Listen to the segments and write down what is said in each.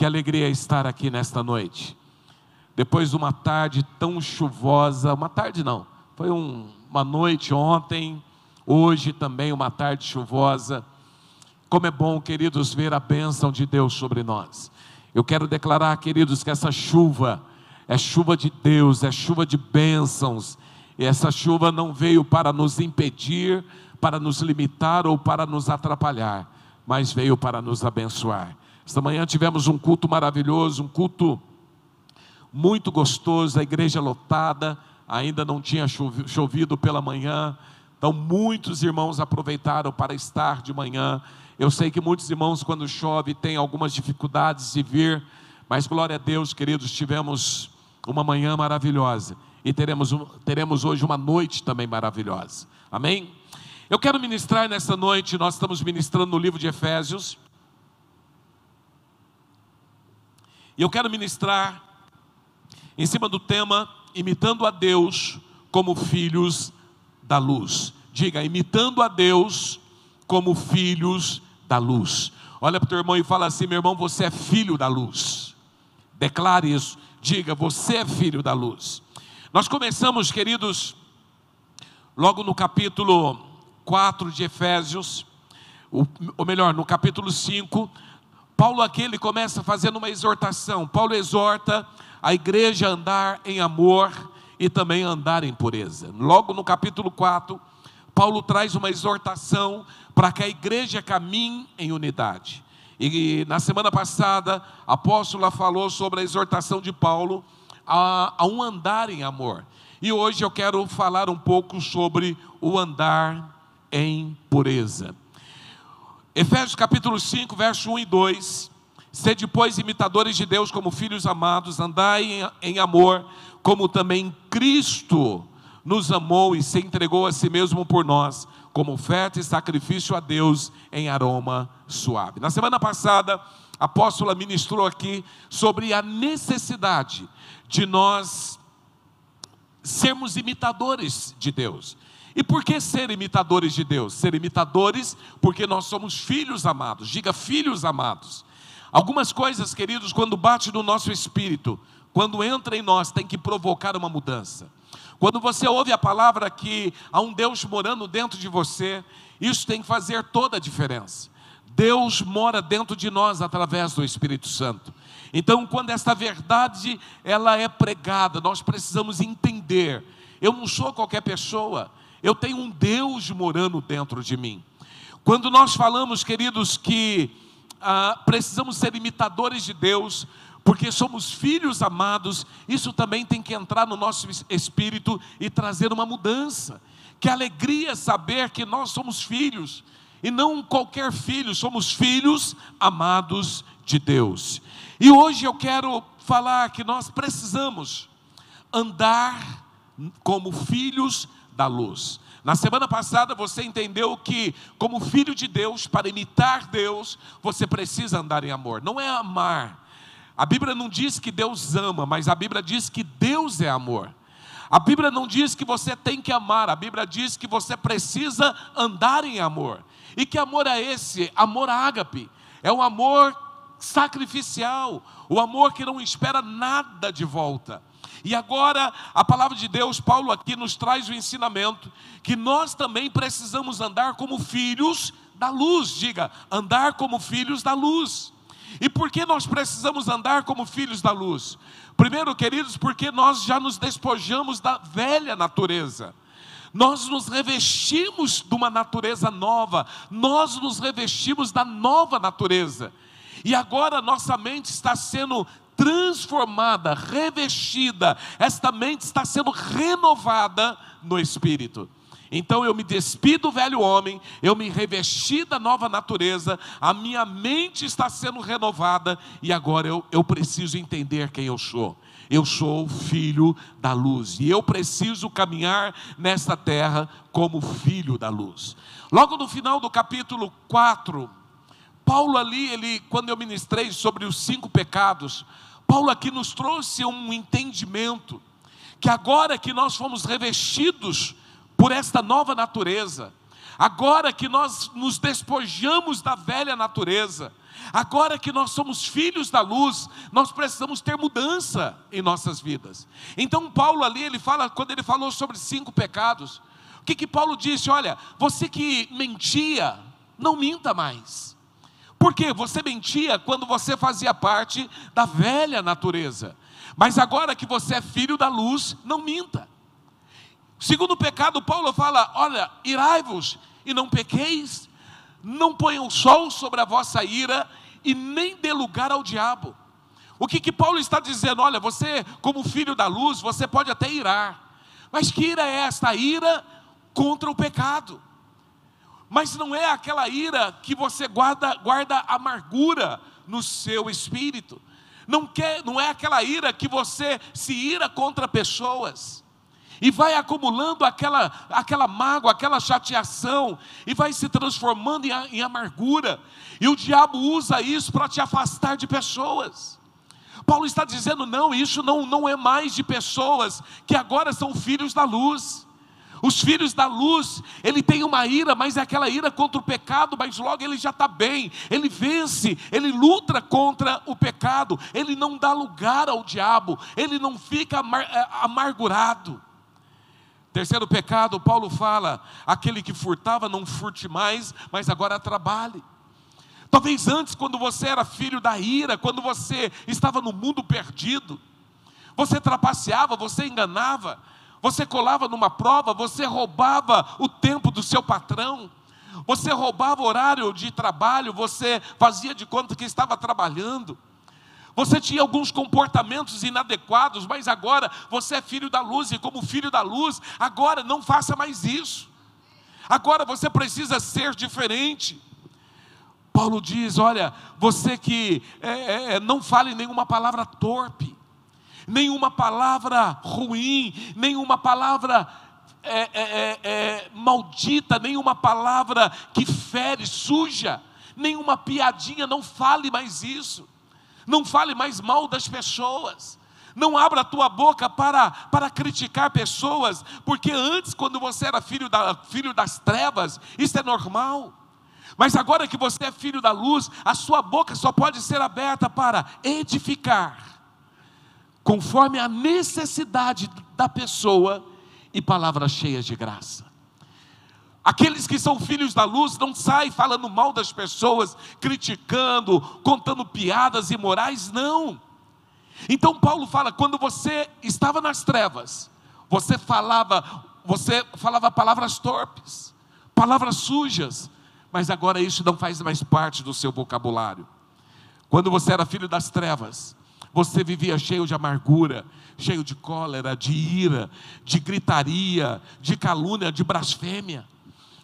Que alegria estar aqui nesta noite. Depois de uma tarde tão chuvosa, uma tarde não, foi um, uma noite ontem, hoje também uma tarde chuvosa. Como é bom, queridos, ver a bênção de Deus sobre nós. Eu quero declarar, queridos, que essa chuva é chuva de Deus, é chuva de bênçãos. E essa chuva não veio para nos impedir, para nos limitar ou para nos atrapalhar, mas veio para nos abençoar. Esta manhã tivemos um culto maravilhoso, um culto muito gostoso, a igreja lotada, ainda não tinha chovido pela manhã, então muitos irmãos aproveitaram para estar de manhã. Eu sei que muitos irmãos, quando chove, têm algumas dificuldades de vir, mas glória a Deus, queridos, tivemos uma manhã maravilhosa e teremos, teremos hoje uma noite também maravilhosa. Amém? Eu quero ministrar nessa noite, nós estamos ministrando no livro de Efésios. E eu quero ministrar em cima do tema imitando a Deus como filhos da luz. Diga, imitando a Deus como filhos da luz. Olha para o teu irmão e fala assim: meu irmão, você é filho da luz. Declare isso. Diga, você é filho da luz. Nós começamos, queridos, logo no capítulo 4 de Efésios, ou melhor, no capítulo 5, Paulo aqui ele começa fazendo uma exortação. Paulo exorta a igreja a andar em amor e também a andar em pureza. Logo no capítulo 4, Paulo traz uma exortação para que a igreja caminhe em unidade. E na semana passada, a apóstola falou sobre a exortação de Paulo a, a um andar em amor. E hoje eu quero falar um pouco sobre o andar em pureza. Efésios capítulo 5, verso 1 e 2. Sede, pois, imitadores de Deus como filhos amados, andai em, amor, como também Cristo nos amou e se entregou a si mesmo por nós, como oferta e sacrifício a Deus em aroma suave. Na semana passada, a apóstola ministrou aqui sobre a necessidade de nós sermos imitadores de Deus. E por que ser imitadores de Deus? Ser imitadores porque nós somos filhos amados. Diga filhos amados. Algumas coisas, queridos, quando bate no nosso espírito, quando entra em nós, tem que provocar uma mudança. Quando você ouve a palavra que há um Deus morando dentro de você, isso tem que fazer toda a diferença. Deus mora dentro de nós através do Espírito Santo. Então, quando esta verdade ela é pregada, nós precisamos entender. Eu não sou qualquer pessoa, eu tenho um Deus morando dentro de mim. Quando nós falamos, queridos, que ah, precisamos ser imitadores de Deus, porque somos filhos amados, isso também tem que entrar no nosso espírito e trazer uma mudança. Que alegria saber que nós somos filhos, e não qualquer filho, somos filhos amados de Deus. E hoje eu quero falar que nós precisamos andar como filhos da luz. Na semana passada você entendeu que, como filho de Deus, para imitar Deus, você precisa andar em amor. Não é amar, a Bíblia não diz que Deus ama, mas a Bíblia diz que Deus é amor. A Bíblia não diz que você tem que amar, a Bíblia diz que você precisa andar em amor. E que amor é esse? Amor ágape. É um amor sacrificial, o amor que não espera nada de volta. E agora, a palavra de Deus, Paulo aqui nos traz o ensinamento que nós também precisamos andar como filhos da luz. Diga, andar como filhos da luz. E por que nós precisamos andar como filhos da luz? Primeiro, queridos, porque nós já nos despojamos da velha natureza. Nós nos revestimos de uma natureza nova, nós nos revestimos da nova natureza. E agora nossa mente está sendo transformada, revestida, esta mente está sendo renovada no espírito. Então eu me despido do velho homem, eu me revesti da nova natureza, a minha mente está sendo renovada e agora eu, eu preciso entender quem eu sou. Eu sou filho da luz e eu preciso caminhar nesta terra como filho da luz. Logo no final do capítulo 4, Paulo ali, ele, quando eu ministrei sobre os cinco pecados, Paulo aqui nos trouxe um entendimento que agora que nós fomos revestidos por esta nova natureza. agora que nós nos despojamos da velha natureza, agora que nós somos filhos da luz, nós precisamos ter mudança em nossas vidas. Então, Paulo ali, ele fala, quando ele falou sobre cinco pecados, o que que Paulo disse? Olha, você que mentia, não minta mais. Porque você mentia quando você fazia parte da velha natureza. Mas agora que você é filho da luz, não minta. Segundo pecado, Paulo fala: olha, irai-vos e não pequeis, não ponham sol sobre a vossa ira e nem dê lugar ao diabo. O que, que Paulo está dizendo? Olha, você, como filho da luz, você pode até irar, mas que ira é esta? ira contra o pecado. Mas não é aquela ira que você guarda, guarda amargura no seu espírito. Não, quer, não é aquela ira que você se ira contra pessoas e vai acumulando aquela, aquela mágoa, aquela chateação, e vai se transformando em, em amargura, e o diabo usa isso para te afastar de pessoas. Paulo está dizendo: não, isso não, não é mais de pessoas que agora são filhos da luz. Os filhos da luz, ele tem uma ira, mas é aquela ira contra o pecado, mas logo ele já está bem, ele vence, ele luta contra o pecado, ele não dá lugar ao diabo, ele não fica amar, é, amargurado. Terceiro pecado, Paulo fala: aquele que furtava, não furte mais, mas agora trabalhe. Talvez antes, quando você era filho da ira, quando você estava no mundo perdido, você trapaceava, você enganava, você colava numa prova, você roubava o tempo do seu patrão, você roubava o horário de trabalho, você fazia de conta que estava trabalhando. Você tinha alguns comportamentos inadequados, mas agora você é filho da luz, e como filho da luz, agora não faça mais isso. Agora você precisa ser diferente. Paulo diz: olha, você que é, é, é, não fale nenhuma palavra torpe, nenhuma palavra ruim, nenhuma palavra é, é, é, é maldita, nenhuma palavra que fere, suja, nenhuma piadinha, não fale mais isso. Não fale mais mal das pessoas. Não abra a tua boca para, para criticar pessoas, porque antes, quando você era filho, da, filho das trevas, isso é normal. Mas agora que você é filho da luz, a sua boca só pode ser aberta para edificar, conforme a necessidade da pessoa e palavras cheias de graça. Aqueles que são filhos da luz não saem falando mal das pessoas, criticando, contando piadas imorais, não. Então Paulo fala, quando você estava nas trevas, você falava, você falava palavras torpes, palavras sujas, mas agora isso não faz mais parte do seu vocabulário. Quando você era filho das trevas, você vivia cheio de amargura, cheio de cólera, de ira, de gritaria, de calúnia, de blasfêmia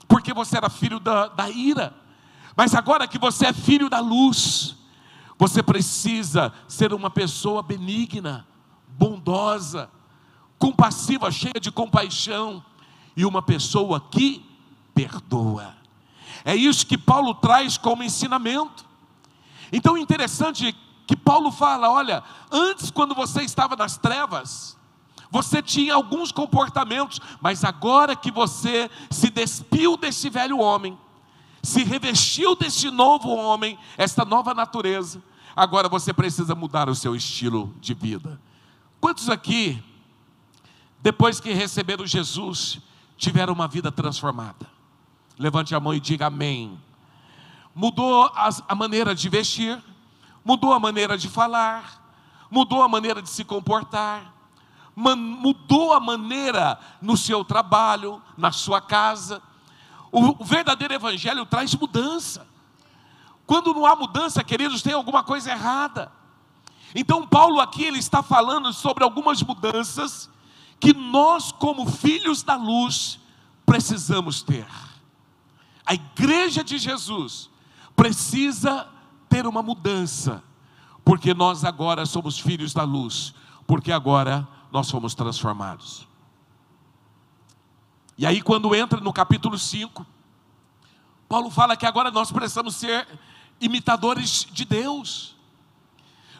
porque você era filho da, da ira. Mas agora que você é filho da luz, você precisa ser uma pessoa benigna, bondosa, compassiva, cheia de compaixão, e uma pessoa que perdoa. É isso que Paulo traz como ensinamento. Então, interessante que Paulo fala: olha, antes, quando você estava nas trevas, você tinha alguns comportamentos, mas agora que você se despiu desse velho homem, se revestiu desse novo homem, esta nova natureza, agora você precisa mudar o seu estilo de vida. Quantos aqui, depois que receberam Jesus, tiveram uma vida transformada? Levante a mão e diga amém. Mudou a maneira de vestir, mudou a maneira de falar, mudou a maneira de se comportar mudou a maneira no seu trabalho, na sua casa. O, verdadeiro evangelho traz mudança. Quando não há mudança, queridos, tem alguma coisa errada. Então, Paulo aqui ele está falando sobre algumas mudanças que nós, como filhos da luz, precisamos ter. A igreja de Jesus precisa ter uma mudança, porque nós agora somos filhos da luz, porque agora nós fomos transformados. E aí, quando entra no capítulo 5, Paulo fala que agora nós precisamos ser imitadores de Deus.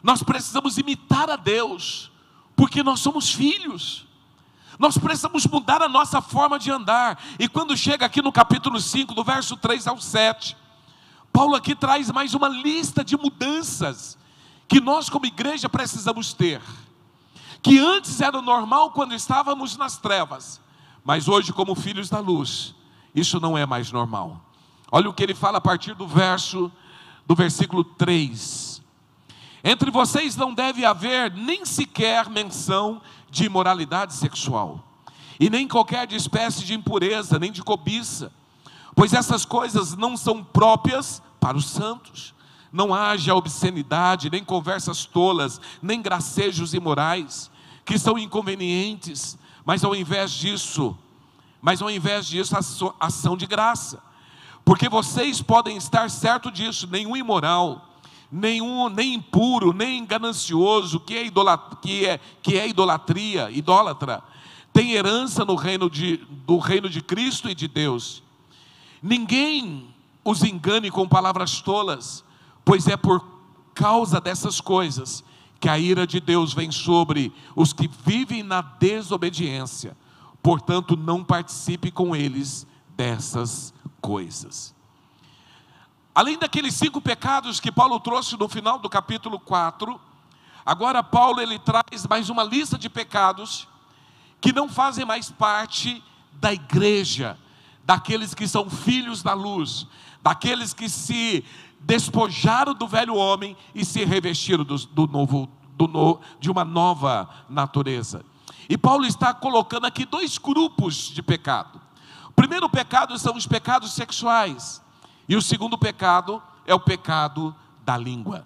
Nós precisamos imitar a Deus, porque nós somos filhos. Nós precisamos mudar a nossa forma de andar. E quando chega aqui no capítulo 5, do verso 3 ao 7, Paulo aqui traz mais uma lista de mudanças que nós, como igreja, precisamos ter. Que antes era normal quando estávamos nas trevas, mas hoje, como filhos da luz, isso não é mais normal. Olha o que ele fala a partir do verso, do versículo 3. Entre vocês não deve haver nem sequer menção de imoralidade sexual, e nem qualquer espécie de impureza, nem de cobiça, pois essas coisas não são próprias para os santos. Não haja obscenidade, nem conversas tolas, nem gracejos imorais, que são inconvenientes, mas ao invés disso, mas ao invés disso, ação de graça. Porque vocês podem estar certo disso, nenhum imoral, nenhum nem impuro, nem ganancioso, que é, idolatria, que é, que é idolatria, idólatra, tem herança no reino de, do reino de Cristo e de Deus. Ninguém os engane com palavras tolas, pois é por causa dessas coisas que a ira de Deus vem sobre os que vivem na desobediência. Portanto, não participe com eles dessas coisas. Além daqueles cinco pecados que Paulo trouxe no final do capítulo 4, agora Paulo ele traz mais uma lista de pecados que não fazem mais parte da igreja, daqueles que são filhos da luz, daqueles que se despojaram do velho homem e se revestiram do, do novo, do no, de uma nova natureza. E Paulo está colocando aqui dois grupos de pecado. O primeiro pecado são os pecados sexuais. E o segundo pecado é o pecado da língua.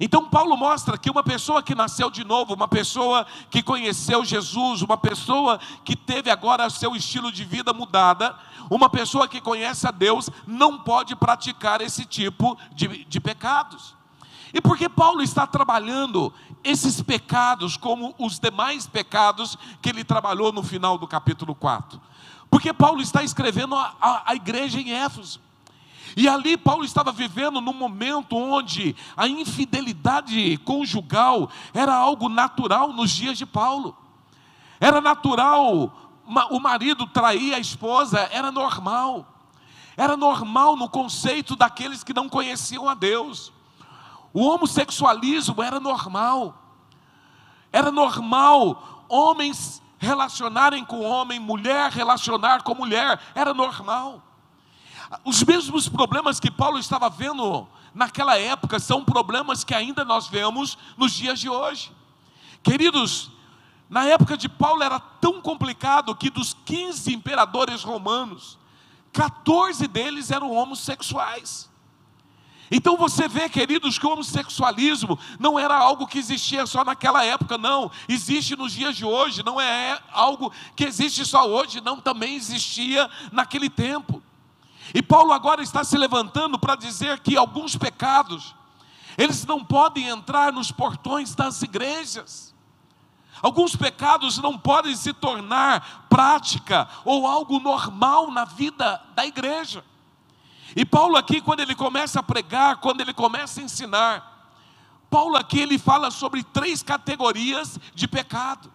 Então, Paulo mostra que uma pessoa que nasceu de novo, uma pessoa que conheceu Jesus, uma pessoa que teve agora seu estilo de vida mudada, uma pessoa que conhece a Deus, não pode praticar esse tipo de, de pecados. E por que Paulo está trabalhando esses pecados como os demais pecados que ele trabalhou no final do capítulo 4? Porque Paulo está escrevendo a, a, a igreja em Éfeso. E ali Paulo estava vivendo num momento onde a infidelidade conjugal era algo natural nos dias de Paulo. Era natural o marido trair a esposa, era normal. Era normal no conceito daqueles que não conheciam a Deus. O homossexualismo era normal. Era normal homens relacionarem com homem, mulher relacionar com mulher, era normal. Os mesmos problemas que Paulo estava vendo naquela época são problemas que ainda nós vemos nos dias de hoje. Queridos, na época de Paulo era tão complicado que dos 15 imperadores romanos, 14 deles eram homossexuais. Então você vê, queridos, que o homossexualismo não era algo que existia só naquela época, não. Existe nos dias de hoje, não é algo que existe só hoje, não, também existia naquele tempo. E Paulo agora está se levantando para dizer que alguns pecados, eles não podem entrar nos portões das igrejas. Alguns pecados não podem se tornar prática ou algo normal na vida da igreja. E Paulo aqui, quando ele começa a pregar, quando ele começa a ensinar, Paulo aqui ele fala sobre três categorias de pecado.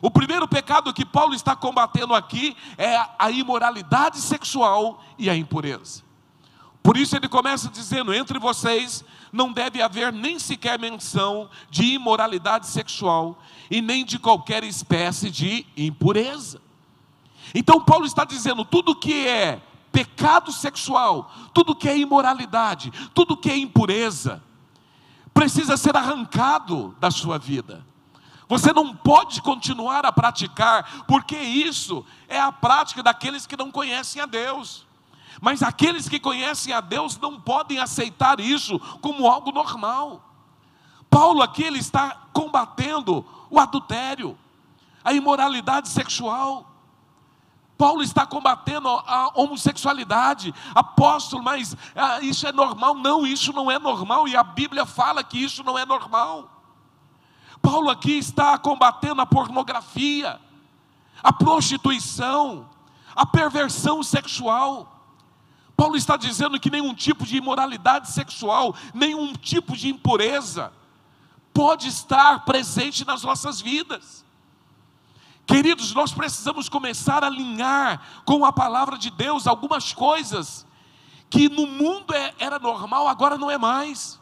O primeiro pecado que Paulo está combatendo aqui é a imoralidade sexual e a impureza. Por isso ele começa dizendo: entre vocês não deve haver nem sequer menção de imoralidade sexual e nem de qualquer espécie de impureza. Então Paulo está dizendo: tudo que é pecado sexual, tudo que é imoralidade, tudo que é impureza, precisa ser arrancado da sua vida. Você não pode continuar a praticar, porque isso é a prática daqueles que não conhecem a Deus. Mas aqueles que conhecem a Deus não podem aceitar isso como algo normal. Paulo aqui ele está combatendo o adultério, a imoralidade sexual. Paulo está combatendo a homossexualidade. Apóstolo, mas ah, isso é normal? Não, isso não é normal e a Bíblia fala que isso não é normal. Paulo aqui está combatendo a pornografia, a prostituição, a perversão sexual. Paulo está dizendo que nenhum tipo de imoralidade sexual, nenhum tipo de impureza pode estar presente nas nossas vidas. Queridos, nós precisamos começar a alinhar com a palavra de Deus algumas coisas que no mundo é, era normal, agora não é mais.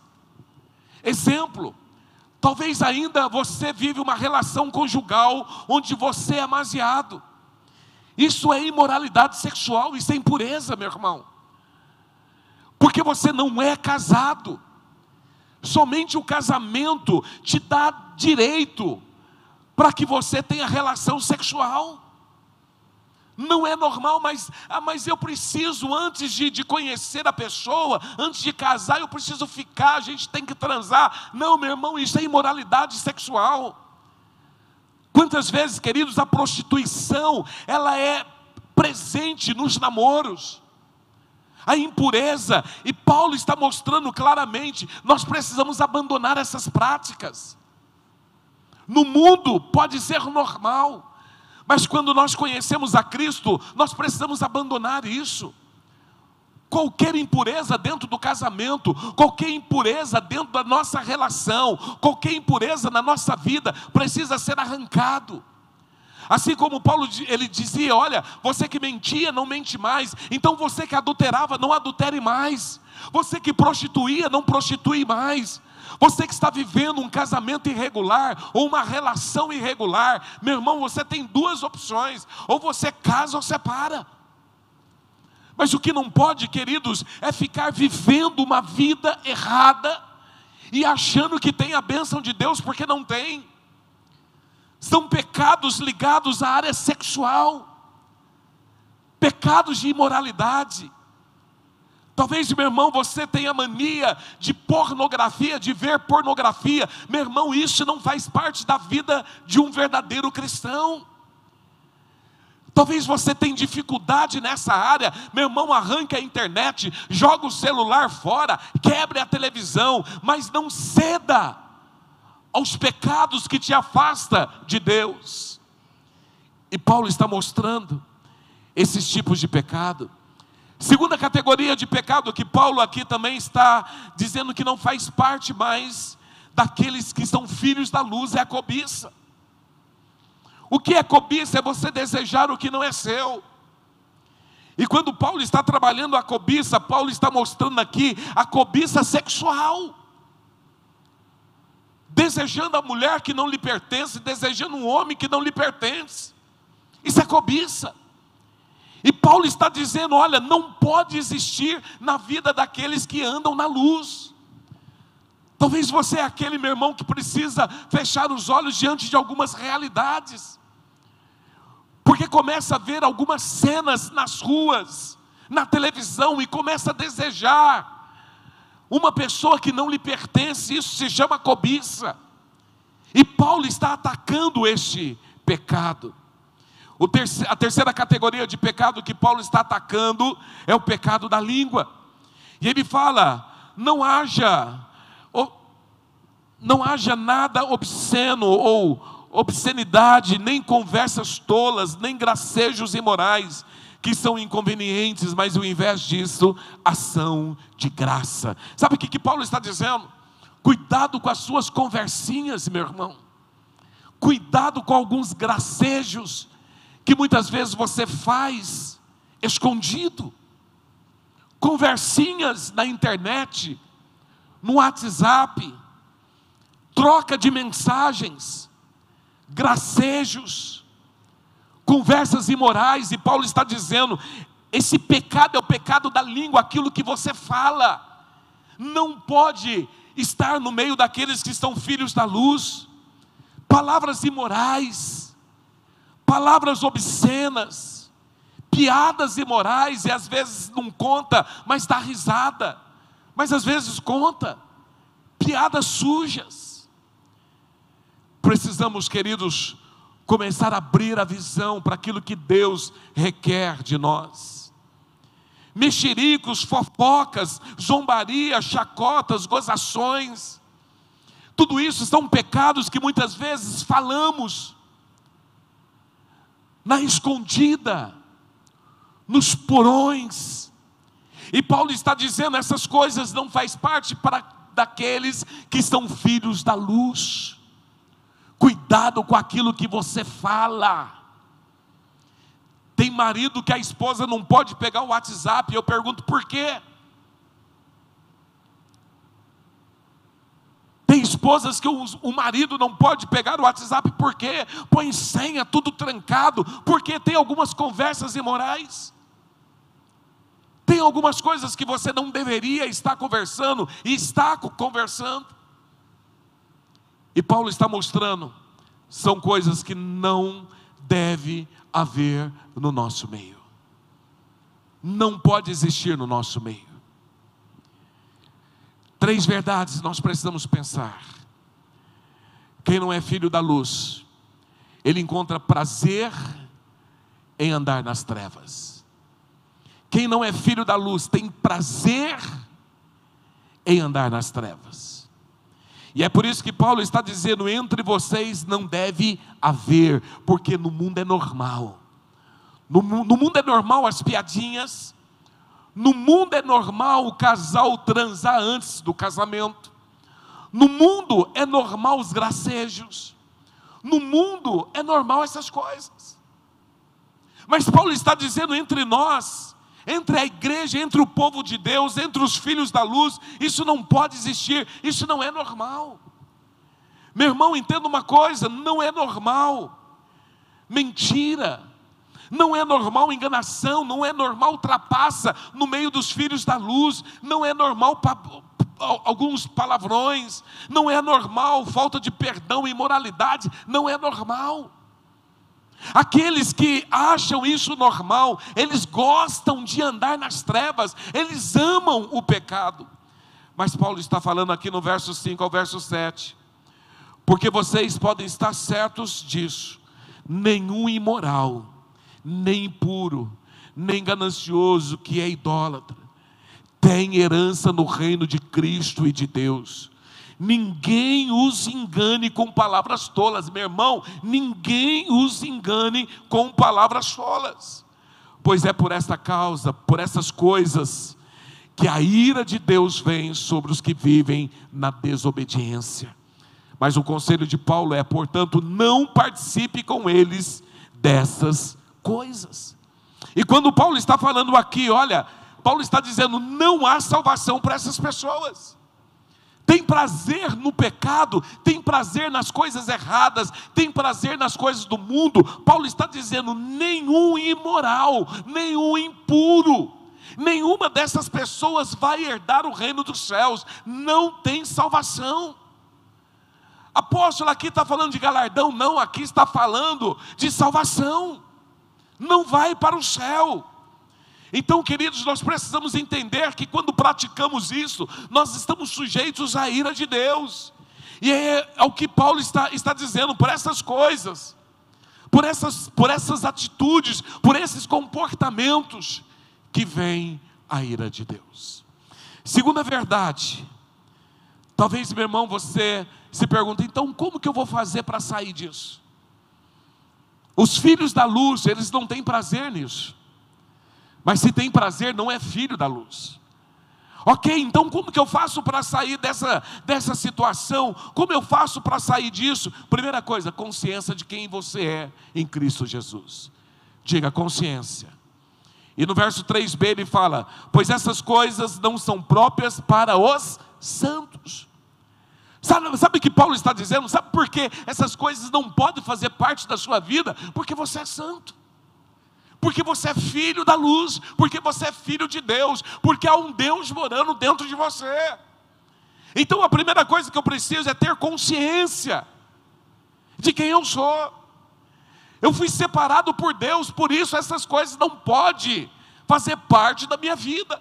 Exemplo, talvez ainda você vive uma relação conjugal onde você é amaziado. Isso é imoralidade sexual, isso é impureza, meu irmão. Porque você não é casado. Somente o casamento te dá direito para que você tenha relação sexual. Não é normal, mas, ah, mas eu preciso, antes de, de conhecer a pessoa, antes de casar, eu preciso ficar, a gente tem que transar. Não, meu irmão, isso é imoralidade sexual. Quantas vezes, queridos, a prostituição, ela é presente nos namoros. A impureza, e Paulo está mostrando claramente, nós precisamos abandonar essas práticas. No mundo pode ser normal, mas quando nós conhecemos a Cristo, nós precisamos abandonar isso. Qualquer impureza dentro do casamento, qualquer impureza dentro da nossa relação, qualquer impureza na nossa vida precisa ser arrancado. Assim como Paulo ele dizia, olha, você que mentia, não mente mais. Então você que adulterava, não adultere mais. Você que prostituía, não prostitui mais. Você que está vivendo um casamento irregular ou uma relação irregular, meu irmão, você tem duas opções: ou você casa ou separa. Mas o que não pode, queridos, é ficar vivendo uma vida errada e achando que tem a bênção de Deus porque não tem. São pecados ligados à área sexual, pecados de imoralidade. Talvez, meu irmão, você tenha mania de pornografia, de ver pornografia. Meu irmão, isso não faz parte da vida de um verdadeiro cristão. Talvez você tenha dificuldade nessa área, meu irmão, arranque a internet, joga o celular fora, quebre a televisão, mas não ceda aos pecados que te afasta de Deus. E Paulo está mostrando esses tipos de pecado. Segunda categoria de pecado que Paulo aqui também está dizendo que não faz parte mais daqueles que são filhos da luz é a cobiça. O que é cobiça? É você desejar o que não é seu. E quando Paulo está trabalhando a cobiça, Paulo está mostrando aqui a cobiça sexual. Desejando a mulher que não lhe pertence, desejando um homem que não lhe pertence. Isso é cobiça. E Paulo está dizendo: olha, não pode existir na vida daqueles que andam na luz. Talvez você é aquele meu irmão que precisa fechar os olhos diante de algumas realidades, porque começa a ver algumas cenas nas ruas, na televisão, e começa a desejar uma pessoa que não lhe pertence, isso se chama cobiça. E Paulo está atacando este pecado a terceira categoria de pecado que Paulo está atacando é o pecado da língua. E ele fala: não haja, não haja nada obsceno ou obscenidade, nem conversas tolas, nem gracejos imorais, que são inconvenientes, mas ao invés disso, ação de graça. Sabe o que, que Paulo está dizendo? Cuidado com as suas conversinhas, meu irmão. Cuidado com alguns gracejos que muitas vezes você faz escondido, conversinhas na internet, no WhatsApp, troca de mensagens, gracejos, conversas imorais, e Paulo está dizendo: esse pecado é o pecado da língua, aquilo que você fala, não pode estar no meio daqueles que estão filhos da luz, palavras imorais, palavras obscenas, piadas imorais, e às vezes não conta, mas dá risada, mas às vezes conta, piadas sujas. Precisamos, queridos, começar a abrir a visão para aquilo que Deus requer de nós. Mexericos, fofocas, zombaria, chacotas, gozações, tudo isso são pecados que muitas vezes falamos, na escondida, nos porões. E Paulo está dizendo: essas coisas não faz parte para daqueles que são filhos da luz. Cuidado com aquilo que você fala. Tem marido que a esposa não pode pegar o WhatsApp, eu pergunto por quê? Tem esposas que o, o, marido não pode pegar o WhatsApp porque põe senha, tudo trancado, porque tem algumas conversas imorais. Tem algumas coisas que você não deveria estar conversando e está conversando. E Paulo está mostrando, são coisas que não deve haver no nosso meio. Não pode existir no nosso meio. Três verdades nós precisamos pensar. Quem não é filho da luz, ele encontra prazer em andar nas trevas. Quem não é filho da luz tem prazer em andar nas trevas. E é por isso que Paulo está dizendo: entre vocês não deve haver, porque no mundo é normal. No, no mundo é normal as piadinhas, no mundo é normal o casal transar antes do casamento, no mundo é normal os gracejos, no mundo é normal essas coisas. Mas Paulo está dizendo entre nós, entre a igreja, entre o povo de Deus, entre os filhos da luz, isso não pode existir, isso não é normal. Meu irmão, entenda uma coisa: não é normal. Mentira, não é normal enganação, não é normal trapaça no meio dos filhos da luz, não é normal pa alguns palavrões, não é normal falta de perdão e imoralidade, não é normal. Aqueles que acham isso normal, eles gostam de andar nas trevas, eles amam o pecado. Mas Paulo está falando aqui no verso 5 ao verso 7, porque vocês podem estar certos disso, nenhum imoral, nem impuro, nem ganancioso que é idólatra, tem herança no reino de Cristo e de Deus. Ninguém os engane com palavras tolas, meu irmão, ninguém os engane com palavras tolas, pois é por esta causa, por essas coisas, que a ira de Deus vem sobre os que vivem na desobediência. Mas o conselho de Paulo é, portanto, não participe com eles dessas coisas. E quando Paulo está falando aqui, olha, Paulo está dizendo: não há salvação para essas pessoas. Tem prazer no pecado, tem prazer nas coisas erradas, tem prazer nas coisas do mundo. Paulo está dizendo: nenhum imoral, nenhum impuro, nenhuma dessas pessoas vai herdar o reino dos céus, não tem salvação. Apóstolo, aqui está falando de galardão, não, aqui está falando de salvação não vai para o céu. Então, queridos, nós precisamos entender que quando praticamos isso, nós estamos sujeitos à ira de Deus. E é, é o que Paulo está, está dizendo, por essas coisas, por essas, por essas atitudes, por esses comportamentos, que vem a ira de Deus. Segunda verdade, talvez, meu irmão, você se pergunta, então como que eu vou fazer para sair disso? Os filhos da luz, eles não têm prazer nisso. Mas se tem prazer, não é filho da luz. Ok, então como que eu faço para sair dessa, dessa situação? Como eu faço para sair disso? Primeira coisa, consciência de quem você é em Cristo Jesus. Diga consciência. E no verso 3b ele fala: Pois essas coisas não são próprias para os santos. Sabe, sabe o que Paulo está dizendo? Sabe por que essas coisas não podem fazer parte da sua vida? Porque você é santo. Porque você é filho da luz, porque você é filho de Deus, porque há um Deus morando dentro de você. Então a primeira coisa que eu preciso é ter consciência de quem eu sou. Eu fui separado por Deus, por isso essas coisas não podem fazer parte da minha vida.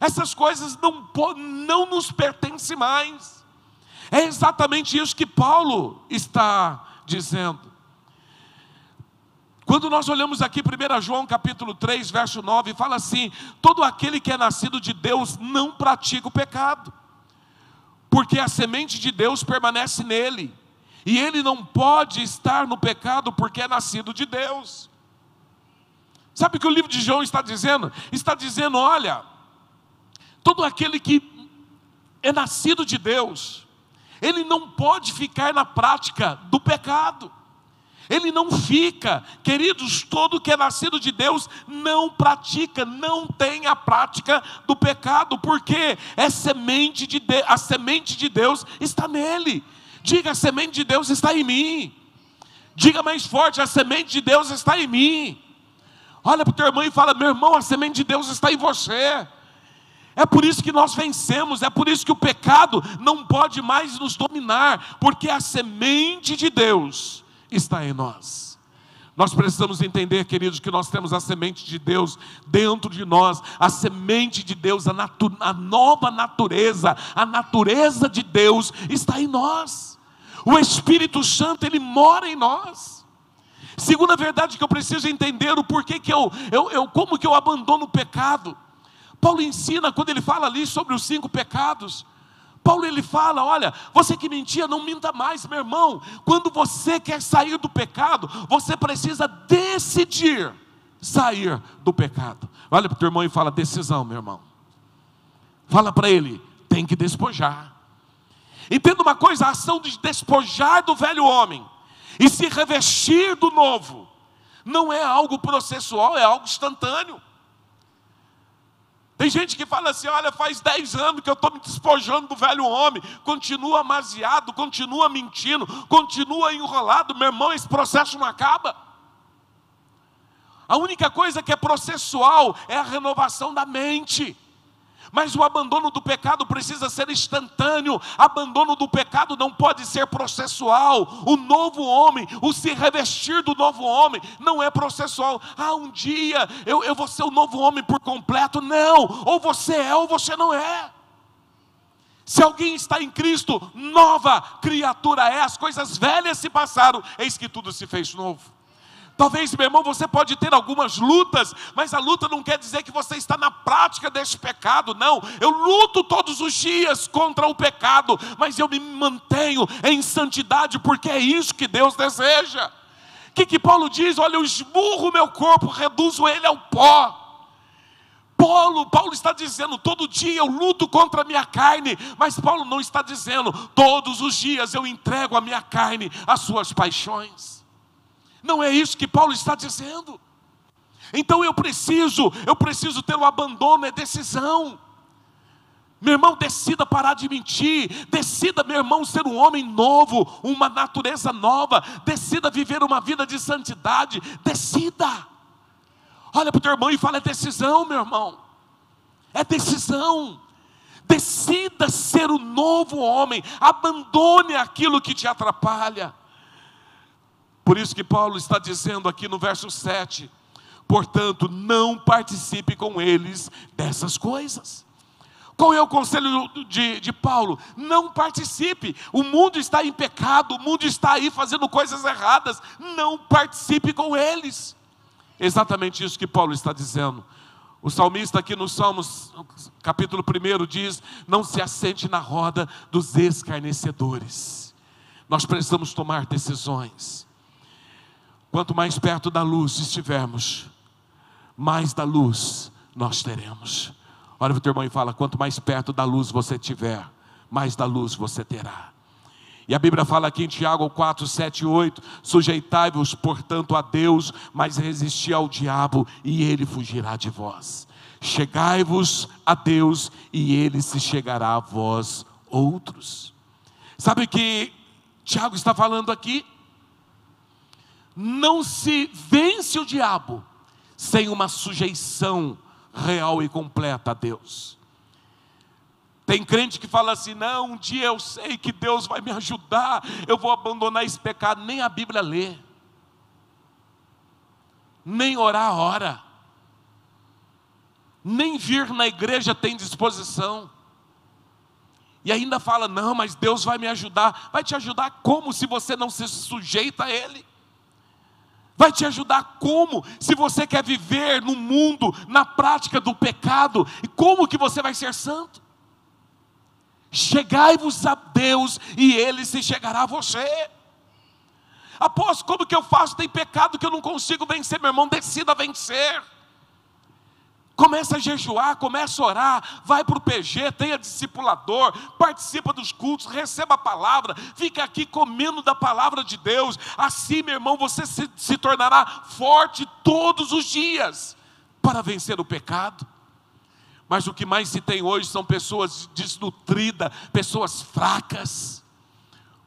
Essas coisas não, não nos pertencem mais. É exatamente isso que Paulo está dizendo. Quando nós olhamos aqui 1 João capítulo 3, verso 9, fala assim: todo aquele que é nascido de Deus não pratica o pecado, porque a semente de Deus permanece nele, e ele não pode estar no pecado porque é nascido de Deus. Sabe o que o livro de João está dizendo? Está dizendo: olha, Todo aquele que é nascido de Deus, ele não pode ficar na prática do pecado. Ele não fica, queridos, todo que é nascido de Deus não pratica, não tem a prática do pecado, porque é semente de Deus, a semente de Deus está nele. Diga, a semente de Deus está em mim. Diga mais forte, a semente de Deus está em mim. Olha para o teu irmão e fala: meu irmão, a semente de Deus está em você. É por isso que nós vencemos, é por isso que o pecado não pode mais nos dominar, porque a semente de Deus está em nós. Nós precisamos entender, queridos, que nós temos a semente de Deus dentro de nós, a semente de Deus, a, natu a nova natureza, a natureza de Deus está em nós. O Espírito Santo, ele mora em nós. Segunda verdade que eu preciso entender o porquê que eu, eu, eu como que eu abandono o pecado. Paulo ensina quando ele fala ali sobre os cinco pecados. Paulo ele fala: olha, você que mentia, não minta mais, meu irmão. Quando você quer sair do pecado, você precisa decidir sair do pecado. Olha para o teu irmão e fala: decisão, meu irmão. Fala para ele: tem que despojar. Entenda uma coisa: a ação de despojar do velho homem e se revestir do novo não é algo processual, é algo instantâneo. Tem gente que fala assim: olha, faz 10 anos que eu estou me despojando do velho homem, continua amaziado, continua mentindo, continua enrolado, meu irmão, esse processo não acaba. A única coisa que é processual é a renovação da mente. Mas o abandono do pecado precisa ser instantâneo. Abandono do pecado não pode ser processual. O novo homem, o se revestir do novo homem, não é processual. Ah, um dia eu, eu vou ser o novo homem por completo. Não, ou você é ou você não é. Se alguém está em Cristo, nova criatura é. As coisas velhas se passaram, eis que tudo se fez novo. Talvez, meu irmão, você pode ter algumas lutas, mas a luta não quer dizer que você está na prática deste pecado, não. Eu luto todos os dias contra o pecado, mas eu me mantenho em santidade, porque é isso que Deus deseja. O que, que Paulo diz? Olha, eu esmurro meu corpo, reduzo ele ao pó. Paulo, Paulo está dizendo, todo dia eu luto contra a minha carne, mas Paulo não está dizendo, todos os dias eu entrego a minha carne às suas paixões. Não é isso que Paulo está dizendo. Então eu preciso, eu preciso ter o um abandono, é decisão. Meu irmão, decida parar de mentir. Decida, meu irmão, ser um homem novo, uma natureza nova. Decida viver uma vida de santidade. Decida. Olha para o teu irmão e fala: é decisão, meu irmão. É decisão. Decida ser o novo homem. Abandone aquilo que te atrapalha. Por isso que Paulo está dizendo aqui no verso 7: portanto, não participe com eles dessas coisas. Qual é o conselho de, de, Paulo? Não participe. O mundo está em pecado, o mundo está aí fazendo coisas erradas. Não participe com eles. Exatamente isso que Paulo está dizendo. O salmista aqui no Salmos, capítulo 1, diz: Não se assente na roda dos escarnecedores. Nós precisamos tomar decisões. Quanto mais perto da luz estivermos, mais da luz nós teremos. Olha para o teu irmão e fala: quanto mais perto da luz você estiver, mais da luz você terá. E a Bíblia fala aqui em Tiago 4, 7 e 8: Sujeitai-vos, portanto, a Deus, mas resisti ao diabo, e ele fugirá de vós. Chegai-vos a Deus, e ele se chegará a vós outros. Sabe o que Tiago está falando aqui? Não se vence o diabo sem uma sujeição real e completa a Deus. Tem crente que fala assim: não, um dia eu sei que Deus vai me ajudar, eu vou abandonar esse pecado. Nem a Bíblia lê, nem orar ora, nem vir na igreja tem disposição. E ainda fala: não, mas Deus vai me ajudar. Vai te ajudar como se você não se sujeita a Ele? Vai te ajudar como? Se você quer viver no mundo, na prática do pecado, e como que você vai ser santo? Chegai-vos a Deus e Ele se chegará a você. Após como que eu faço? Tem pecado que eu não consigo vencer, meu irmão, decida vencer. Começa a jejuar, começa a orar, vai para o PG, tenha discipulador, participa dos cultos, receba a palavra, fica aqui comendo da palavra de Deus. Assim, meu irmão, você se, se tornará forte todos os dias para vencer o pecado. Mas o que mais se tem hoje são pessoas desnutridas, pessoas fracas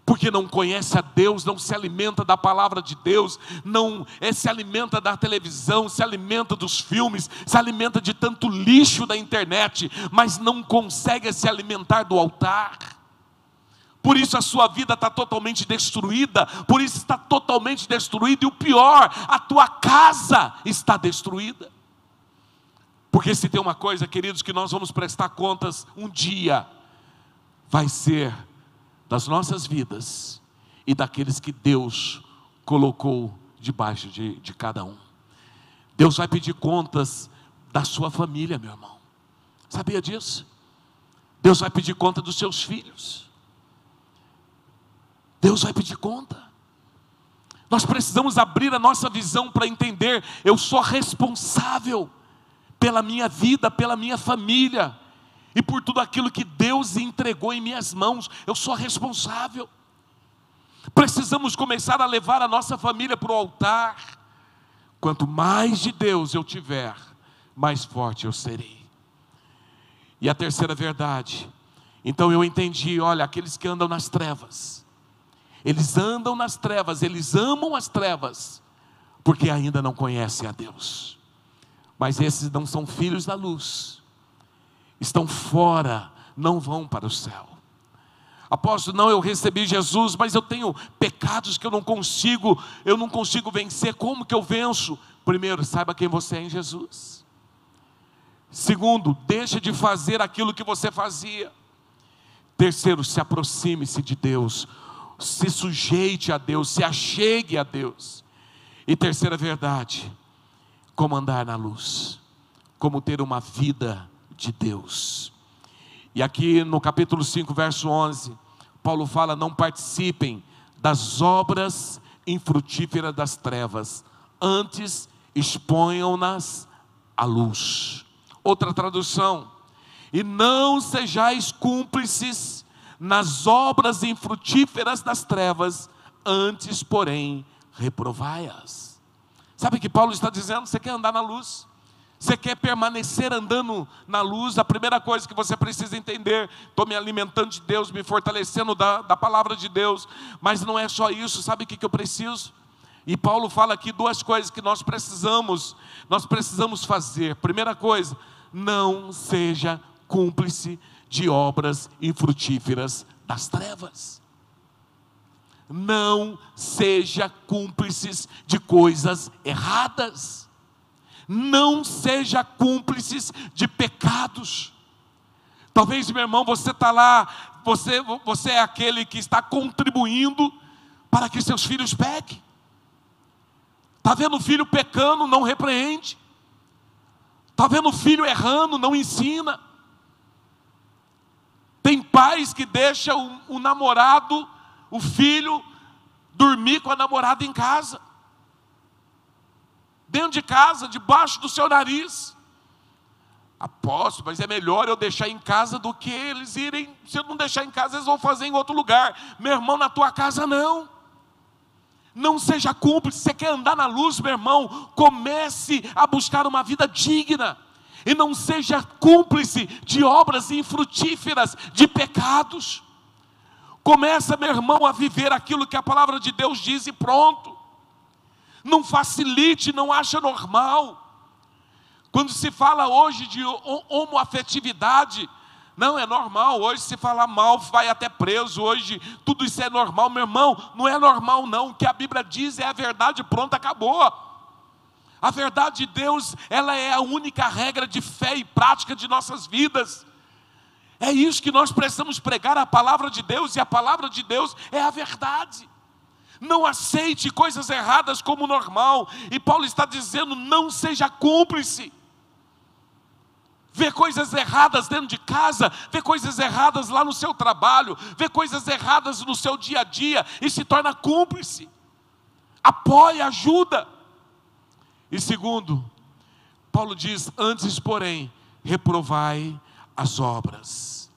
porque não conhece a Deus, não se alimenta da palavra de Deus, não é, se alimenta da televisão, se alimenta dos filmes, se alimenta de tanto lixo da internet, mas não consegue se alimentar do altar. Por isso a sua vida está totalmente destruída, por isso está totalmente destruída, e o pior, a tua casa está destruída. Porque se tem uma coisa, queridos, que nós vamos prestar contas um dia, vai ser das nossas vidas e daqueles que Deus colocou debaixo de, de cada um. Deus vai pedir contas da sua família, meu irmão. Sabia disso? Deus vai pedir conta dos seus filhos. Deus vai pedir conta. Nós precisamos abrir a nossa visão para entender: eu sou responsável pela minha vida, pela minha família e por tudo aquilo que Deus entregou em minhas mãos, eu sou responsável. Precisamos começar a levar a nossa família para o altar. Quanto mais de Deus eu tiver, mais forte eu serei. E a terceira verdade, então eu entendi: olha, aqueles que andam nas trevas, eles andam nas trevas, eles amam as trevas, porque ainda não conhecem a Deus. Mas esses não são filhos da luz estão fora, não vão para o céu. Apóstolo, não, eu recebi Jesus, mas eu tenho pecados que eu não consigo, eu não consigo vencer. Como que eu venço? Primeiro, saiba quem você é em Jesus. Segundo, deixe de fazer aquilo que você fazia. Terceiro, se aproxime-se de Deus, se sujeite a Deus, se achegue a Deus. E terceira verdade, como andar na luz, como ter uma vida de Deus. E aqui no capítulo 5, verso 11, Paulo fala: Não participem das obras infrutíferas das trevas, antes exponham-nas à luz. Outra tradução: E não sejais cúmplices nas obras infrutíferas das trevas, antes, porém, reprovai-as. Sabe o que Paulo está dizendo? Você quer andar na luz? Você quer permanecer andando na luz? A primeira coisa que você precisa entender: estou me alimentando de Deus, me fortalecendo da, da palavra de Deus, mas não é só isso, sabe o que, que eu preciso? E Paulo fala aqui duas coisas que nós precisamos, nós precisamos fazer. Primeira coisa, não seja cúmplice de obras infrutíferas das trevas. Não seja cúmplices de coisas erradas não seja cúmplices de pecados. Talvez, meu irmão, você está lá, você, você é aquele que está contribuindo para que seus filhos pequem. Está vendo o filho pecando, não repreende. Está vendo o filho errando, não ensina. Tem pais que deixam o, o namorado, o filho, dormir com a namorada em casa dentro de casa, debaixo do seu nariz. Apóstolo, mas é melhor eu deixar em casa do que eles irem. Se eu não deixar em casa, eles vão fazer em outro lugar. Meu irmão, na tua casa não. Não seja cúmplice. Você quer andar na luz, meu irmão? Comece a buscar uma vida digna. E não seja cúmplice de obras infrutíferas, de pecados. Começa, meu irmão, a viver aquilo que a palavra de Deus diz e pronto não facilite, não acha normal. Quando se fala hoje de homoafetividade, não é normal. Hoje, se falar mal, vai até preso. Hoje, tudo isso é normal, meu irmão. Não é normal, não. O que a Bíblia diz é a verdade, pronto, acabou. A verdade de Deus, ela é a única regra de fé e prática de nossas vidas. É isso que nós precisamos pregar a palavra de Deus, e a palavra de Deus é a verdade. Não aceite coisas erradas como normal. E Paulo está dizendo: não seja cúmplice. Vê coisas erradas dentro de casa, vê coisas erradas lá no seu trabalho, vê coisas erradas no seu dia a dia e se torna cúmplice. Apoia, ajuda. E segundo, Paulo diz: Antes, porém, reprovai as obras.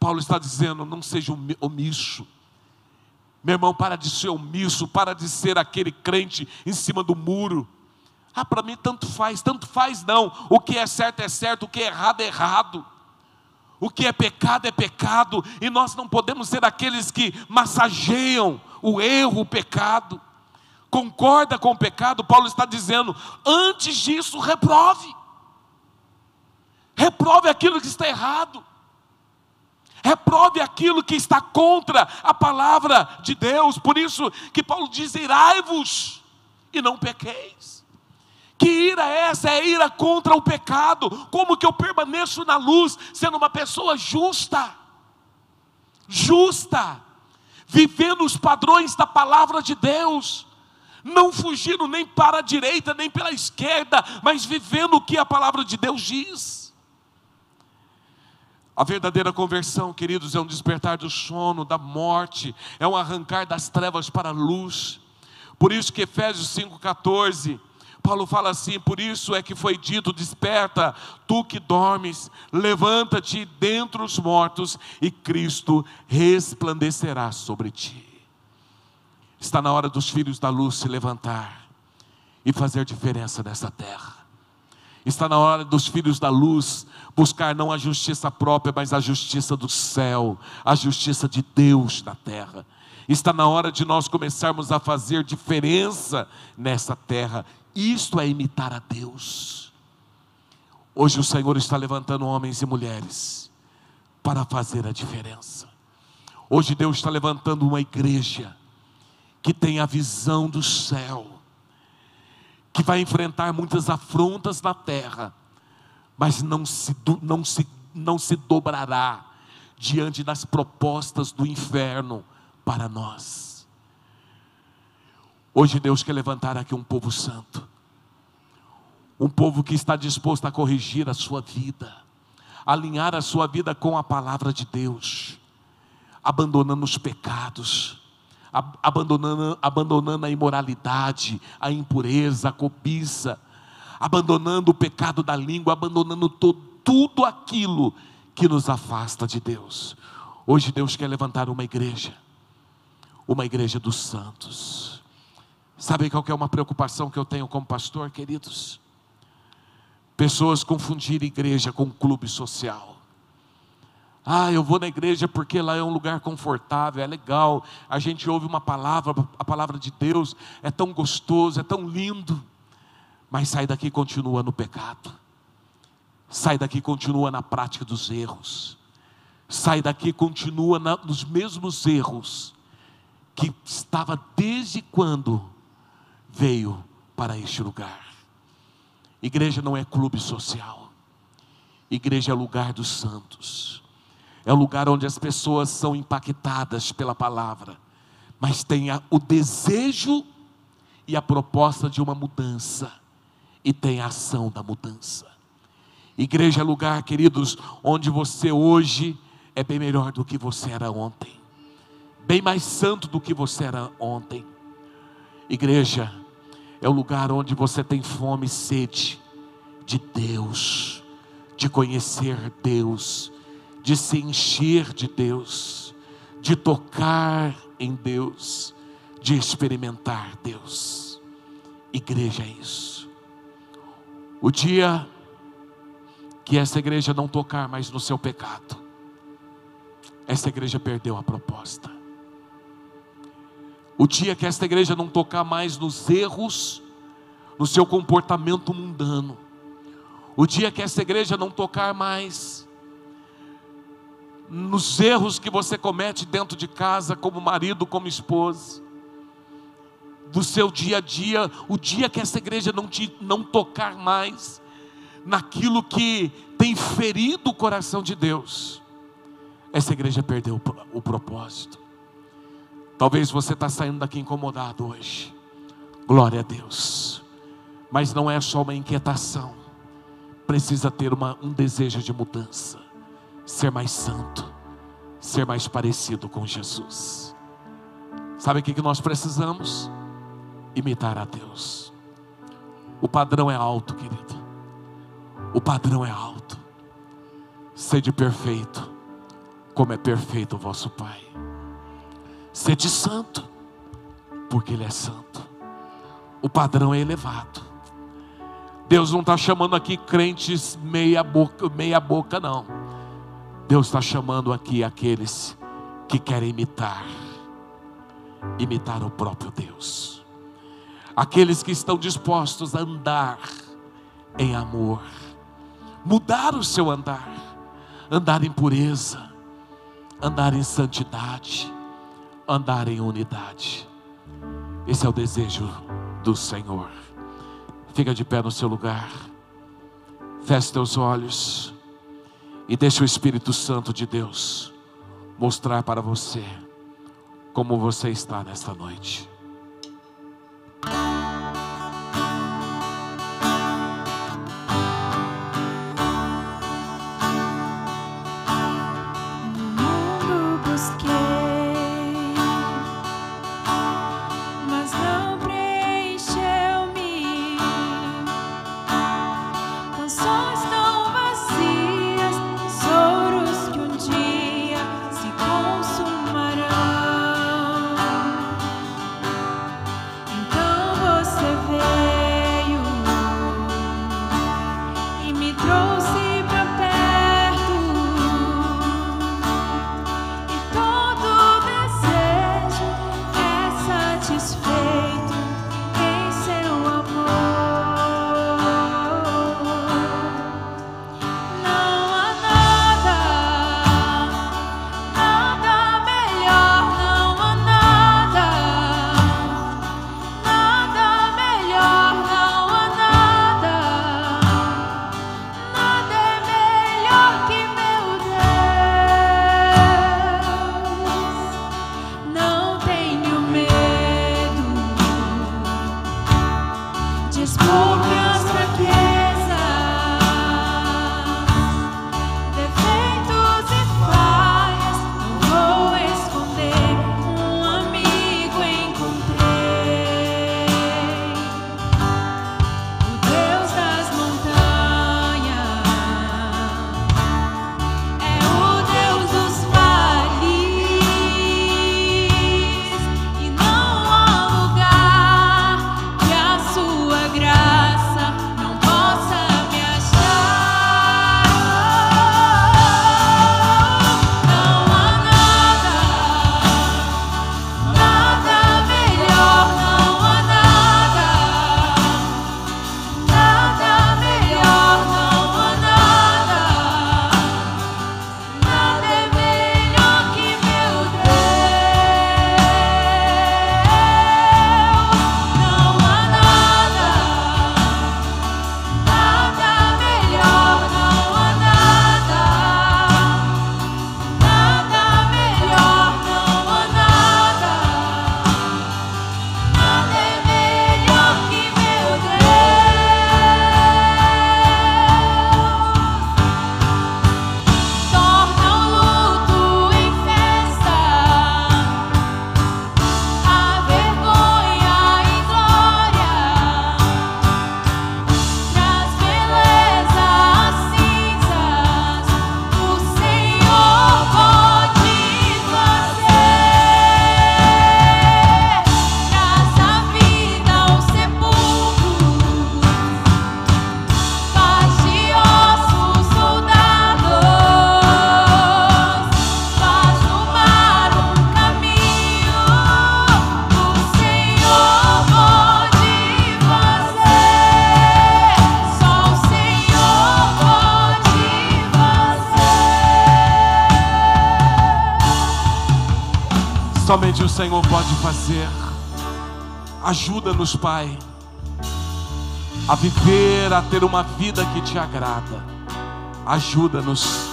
Paulo está dizendo: não seja omisso. Meu irmão, para de ser omisso, para de ser aquele crente em cima do muro. Ah, para mim tanto faz, tanto faz não. O que é certo é certo, o que é errado é errado. O que é pecado é pecado, e nós não podemos ser aqueles que massageiam o erro, o pecado. Concorda com o pecado, Paulo está dizendo, antes disso, reprove. Reprove aquilo que está errado. Reprove aquilo que está contra a palavra de Deus. Por isso que Paulo diz: irai-vos e não pequeis. Que ira é essa? É ira contra o pecado. Como que eu permaneço na luz sendo uma pessoa justa? Justa, vivendo os padrões da palavra de Deus, não fugindo nem para a direita nem pela esquerda, mas vivendo o que a palavra de Deus diz. A verdadeira conversão, queridos, é um despertar do sono, da morte, é um arrancar das trevas para a luz. Por isso que Efésios 5,14 Paulo fala assim: por isso é que foi dito: desperta, tu que dormes, levanta-te dentre os mortos, e Cristo resplandecerá sobre ti. Está na hora dos filhos da luz se levantar e fazer diferença nessa terra. Está na hora dos filhos da luz buscar não a justiça própria, mas a justiça do céu, a justiça de Deus na terra. Está na hora de nós começarmos a fazer diferença nessa terra isto é imitar a Deus. Hoje o Senhor está levantando homens e mulheres para fazer a diferença. Hoje Deus está levantando uma igreja que tem a visão do céu, que vai enfrentar muitas afrontas na terra, mas não se, não se, não se dobrará diante das propostas do inferno para nós. Hoje Deus quer levantar aqui um povo santo, um povo que está disposto a corrigir a sua vida, alinhar a sua vida com a palavra de Deus, abandonando os pecados, abandonando, abandonando a imoralidade, a impureza, a cobiça, abandonando o pecado da língua, abandonando todo, tudo aquilo que nos afasta de Deus. Hoje Deus quer levantar uma igreja, uma igreja dos santos Sabe qual é uma preocupação que eu tenho como pastor, queridos? Pessoas confundirem igreja com clube social. Ah, eu vou na igreja porque lá é um lugar confortável, é legal. A gente ouve uma palavra, a palavra de Deus é tão gostoso, é tão lindo. Mas sai daqui e continua no pecado. Sai daqui e continua na prática dos erros. Sai daqui e continua na, nos mesmos erros que estava desde quando veio para este lugar. Igreja não é clube social. Igreja é lugar dos santos. É o lugar onde as pessoas são impactadas pela palavra, mas tem o desejo e a proposta de uma mudança, e tem a ação da mudança. Igreja é lugar, queridos, onde você hoje é bem melhor do que você era ontem, bem mais santo do que você era ontem. Igreja é o lugar onde você tem fome e sede de Deus, de conhecer Deus, de se encher de Deus, de tocar em Deus, de experimentar Deus. Igreja é isso. O dia que essa igreja não tocar mais no seu pecado, essa igreja perdeu a proposta. O dia que esta igreja não tocar mais nos erros, no seu comportamento mundano. O dia que esta igreja não tocar mais nos erros que você comete dentro de casa, como marido, como esposa, do seu dia a dia, o dia que essa igreja não, te, não tocar mais naquilo que tem ferido o coração de Deus, essa igreja perdeu o, o propósito. Talvez você está saindo daqui incomodado hoje. Glória a Deus. Mas não é só uma inquietação. Precisa ter uma, um desejo de mudança. Ser mais santo. Ser mais parecido com Jesus. Sabe o que nós precisamos? Imitar a Deus. O padrão é alto, querido. O padrão é alto. Sede perfeito, como é perfeito o vosso Pai. Sede santo, porque Ele é santo. O padrão é elevado. Deus não está chamando aqui crentes meia boca, meia boca, não. Deus está chamando aqui aqueles que querem imitar, imitar o próprio Deus. Aqueles que estão dispostos a andar em amor, mudar o seu andar, andar em pureza, andar em santidade, andar em unidade. Esse é o desejo do Senhor. Fica de pé no seu lugar, feche teus olhos e deixe o Espírito Santo de Deus mostrar para você como você está nesta noite. Joseph. Somente o Senhor pode fazer. Ajuda-nos, Pai, a viver, a ter uma vida que te agrada. Ajuda-nos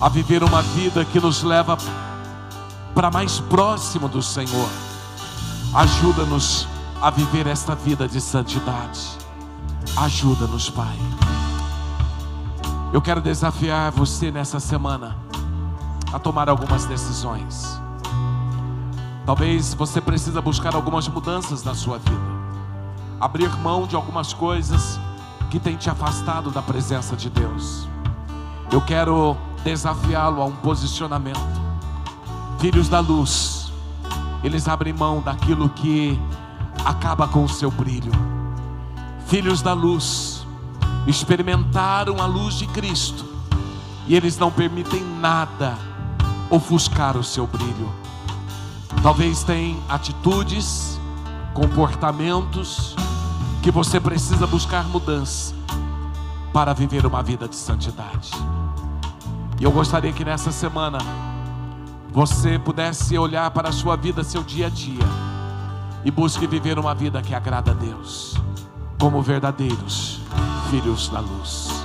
a viver uma vida que nos leva para mais próximo do Senhor. Ajuda-nos a viver esta vida de santidade. Ajuda-nos, Pai. Eu quero desafiar você nessa semana a tomar algumas decisões. Talvez você precisa buscar algumas mudanças na sua vida. Abrir mão de algumas coisas que tem te afastado da presença de Deus. Eu quero desafiá-lo a um posicionamento. Filhos da luz, eles abrem mão daquilo que acaba com o seu brilho. Filhos da luz, experimentaram a luz de Cristo e eles não permitem nada ofuscar o seu brilho. Talvez tenha atitudes, comportamentos que você precisa buscar mudança para viver uma vida de santidade. E eu gostaria que nessa semana você pudesse olhar para a sua vida, seu dia a dia, e busque viver uma vida que agrada a Deus, como verdadeiros filhos da luz.